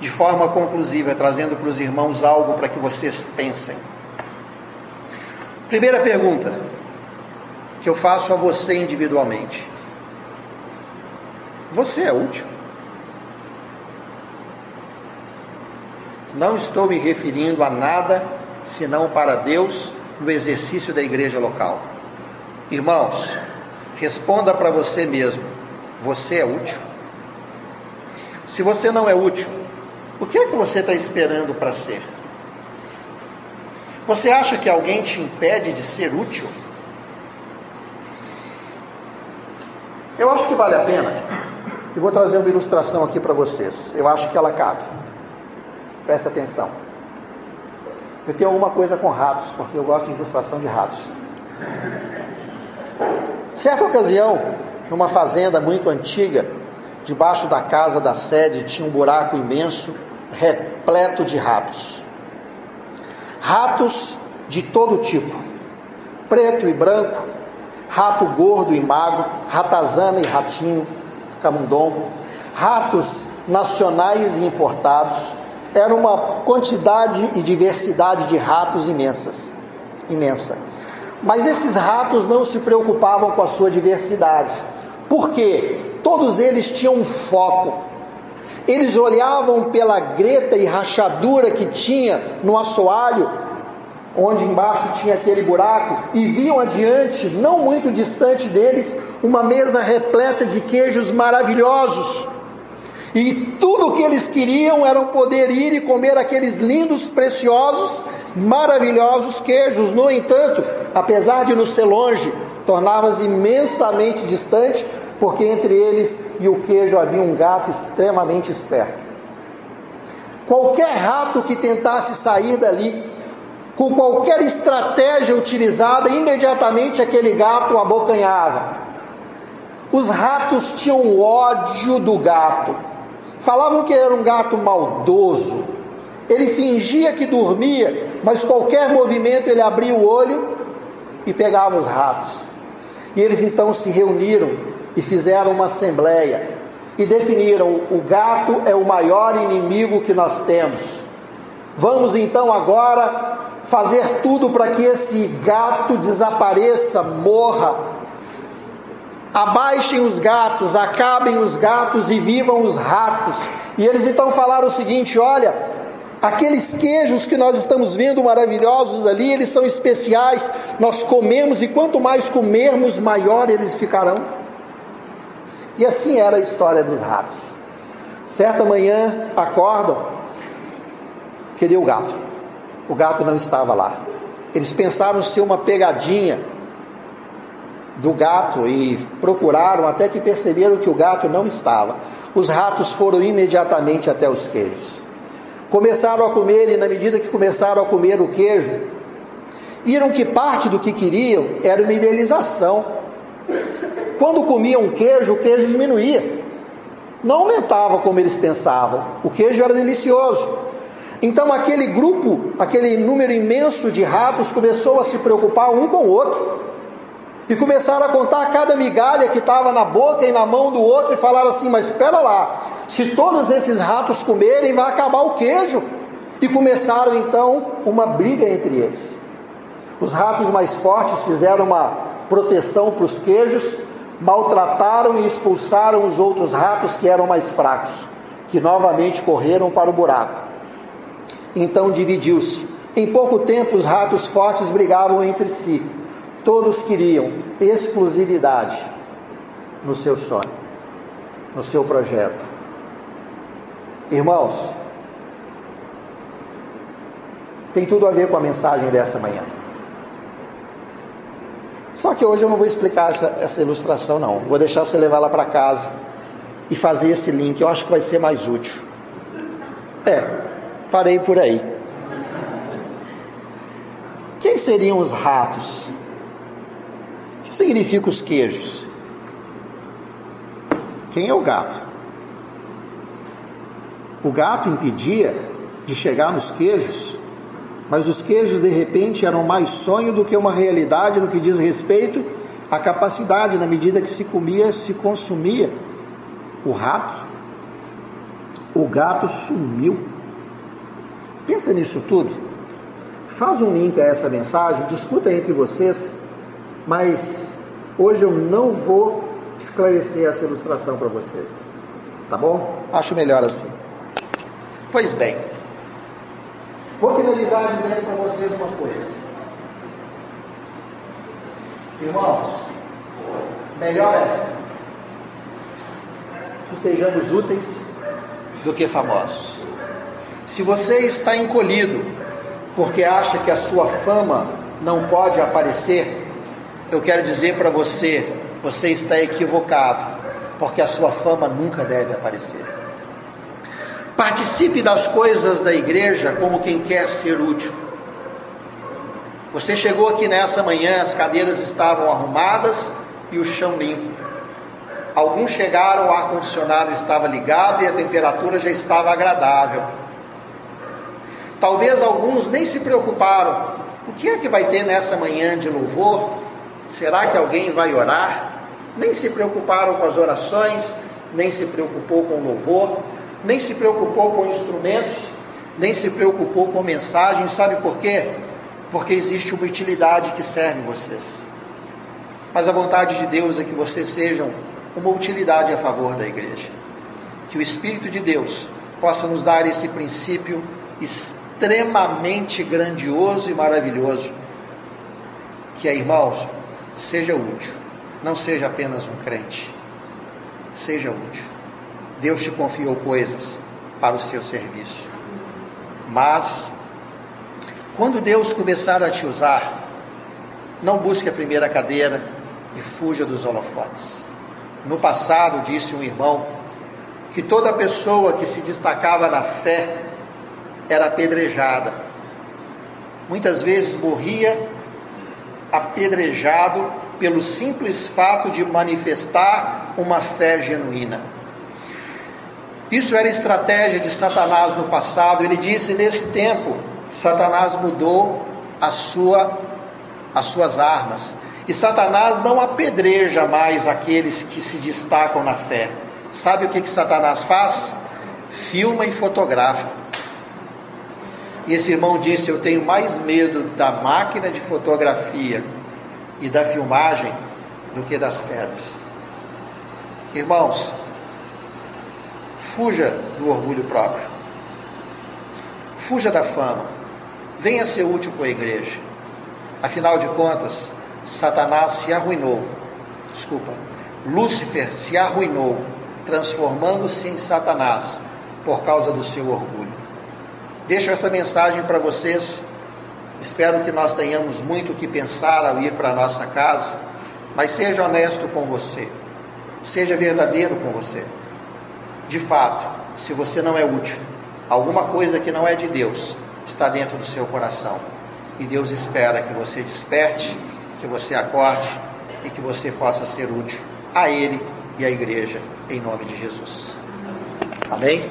de forma conclusiva, trazendo para os irmãos algo para que vocês pensem. Primeira pergunta que eu faço a você individualmente: Você é útil? Não estou me referindo a nada senão para Deus no exercício da igreja local. Irmãos, responda para você mesmo: você é útil? Se você não é útil, o que é que você está esperando para ser? Você acha que alguém te impede de ser útil? Eu acho que vale a pena. E vou trazer uma ilustração aqui para vocês. Eu acho que ela cabe. Presta atenção. Eu tenho alguma coisa com ratos, porque eu gosto de ilustração de ratos. Certa ocasião, numa fazenda muito antiga, debaixo da casa da sede tinha um buraco imenso, repleto de ratos. Ratos de todo tipo, preto e branco, rato gordo e magro, ratazana e ratinho, camundongo, ratos nacionais e importados. Era uma quantidade e diversidade de ratos imensas, imensa. Mas esses ratos não se preocupavam com a sua diversidade. Por quê? Todos eles tinham um foco. Eles olhavam pela greta e rachadura que tinha no assoalho, onde embaixo tinha aquele buraco, e viam adiante, não muito distante deles, uma mesa repleta de queijos maravilhosos. E tudo o que eles queriam era poder ir e comer aqueles lindos, preciosos, maravilhosos queijos. No entanto, apesar de nos ser longe, tornava-se imensamente distante, porque entre eles e o queijo havia um gato extremamente esperto. Qualquer rato que tentasse sair dali, com qualquer estratégia utilizada, imediatamente aquele gato abocanhava. Os ratos tinham ódio do gato. Falavam que era um gato maldoso. Ele fingia que dormia, mas qualquer movimento ele abria o olho e pegava os ratos. E eles então se reuniram e fizeram uma assembleia e definiram: o gato é o maior inimigo que nós temos. Vamos então agora fazer tudo para que esse gato desapareça, morra. Abaixem os gatos, acabem os gatos e vivam os ratos. E eles então falaram o seguinte: olha, Aqueles queijos que nós estamos vendo maravilhosos ali, eles são especiais. Nós comemos e quanto mais comermos, maior eles ficarão. E assim era a história dos ratos. Certa manhã acordam, cadê o gato? O gato não estava lá. Eles pensaram ser uma pegadinha do gato e procuraram até que perceberam que o gato não estava. Os ratos foram imediatamente até os queijos. Começaram a comer e na medida que começaram a comer o queijo, viram que parte do que queriam era uma idealização. Quando comiam queijo, o queijo diminuía. Não aumentava como eles pensavam. O queijo era delicioso. Então aquele grupo, aquele número imenso de ratos começou a se preocupar um com o outro. E começaram a contar cada migalha que estava na boca e na mão do outro e falaram assim: Mas espera lá, se todos esses ratos comerem, vai acabar o queijo. E começaram então uma briga entre eles. Os ratos mais fortes fizeram uma proteção para os queijos, maltrataram e expulsaram os outros ratos que eram mais fracos, que novamente correram para o buraco. Então dividiu-se. Em pouco tempo, os ratos fortes brigavam entre si. Todos queriam exclusividade no seu sonho, no seu projeto. Irmãos, tem tudo a ver com a mensagem dessa manhã. Só que hoje eu não vou explicar essa, essa ilustração, não. Vou deixar você levar lá para casa e fazer esse link. Eu acho que vai ser mais útil. É, parei por aí. Quem seriam os ratos? O que significa os queijos? Quem é o gato? O gato impedia de chegar nos queijos, mas os queijos de repente eram mais sonho do que uma realidade no que diz respeito à capacidade, na medida que se comia, se consumia. O rato, o gato sumiu. Pensa nisso tudo. Faz um link a essa mensagem, discuta entre vocês, mas hoje eu não vou esclarecer essa ilustração para vocês. Tá bom? Acho melhor assim. Pois bem, vou finalizar dizendo para vocês uma coisa. Irmãos, melhor é que sejamos úteis do que famosos. Se você está encolhido porque acha que a sua fama não pode aparecer, eu quero dizer para você, você está equivocado, porque a sua fama nunca deve aparecer. Participe das coisas da igreja como quem quer ser útil. Você chegou aqui nessa manhã, as cadeiras estavam arrumadas e o chão limpo. Alguns chegaram, o ar-condicionado estava ligado e a temperatura já estava agradável. Talvez alguns nem se preocuparam. O que é que vai ter nessa manhã de louvor? Será que alguém vai orar? Nem se preocuparam com as orações, nem se preocupou com o louvor, nem se preocupou com instrumentos, nem se preocupou com mensagem. Sabe por quê? Porque existe uma utilidade que serve vocês. Mas a vontade de Deus é que vocês sejam uma utilidade a favor da igreja. Que o Espírito de Deus possa nos dar esse princípio extremamente grandioso e maravilhoso. Que é, irmãos, seja útil, não seja apenas um crente, seja útil. Deus te confiou coisas para o seu serviço. Mas, quando Deus começar a te usar, não busque a primeira cadeira e fuja dos holofotes. No passado, disse um irmão, que toda pessoa que se destacava na fé era apedrejada. Muitas vezes morria apedrejado pelo simples fato de manifestar uma fé genuína. Isso era estratégia de Satanás no passado. Ele disse: nesse tempo, Satanás mudou a sua, as suas armas. E Satanás não apedreja mais aqueles que se destacam na fé. Sabe o que, que Satanás faz? Filma e fotografa. E esse irmão disse: Eu tenho mais medo da máquina de fotografia e da filmagem do que das pedras. Irmãos, fuja do orgulho próprio, fuja da fama, venha ser útil com a igreja. Afinal de contas, Satanás se arruinou, desculpa, Lúcifer se arruinou, transformando-se em Satanás por causa do seu orgulho. Deixo essa mensagem para vocês. Espero que nós tenhamos muito o que pensar ao ir para a nossa casa, mas seja honesto com você, seja verdadeiro com você. De fato, se você não é útil, alguma coisa que não é de Deus está dentro do seu coração. E Deus espera que você desperte que você acorde e que você possa ser útil a Ele e à igreja, em nome de Jesus. Amém?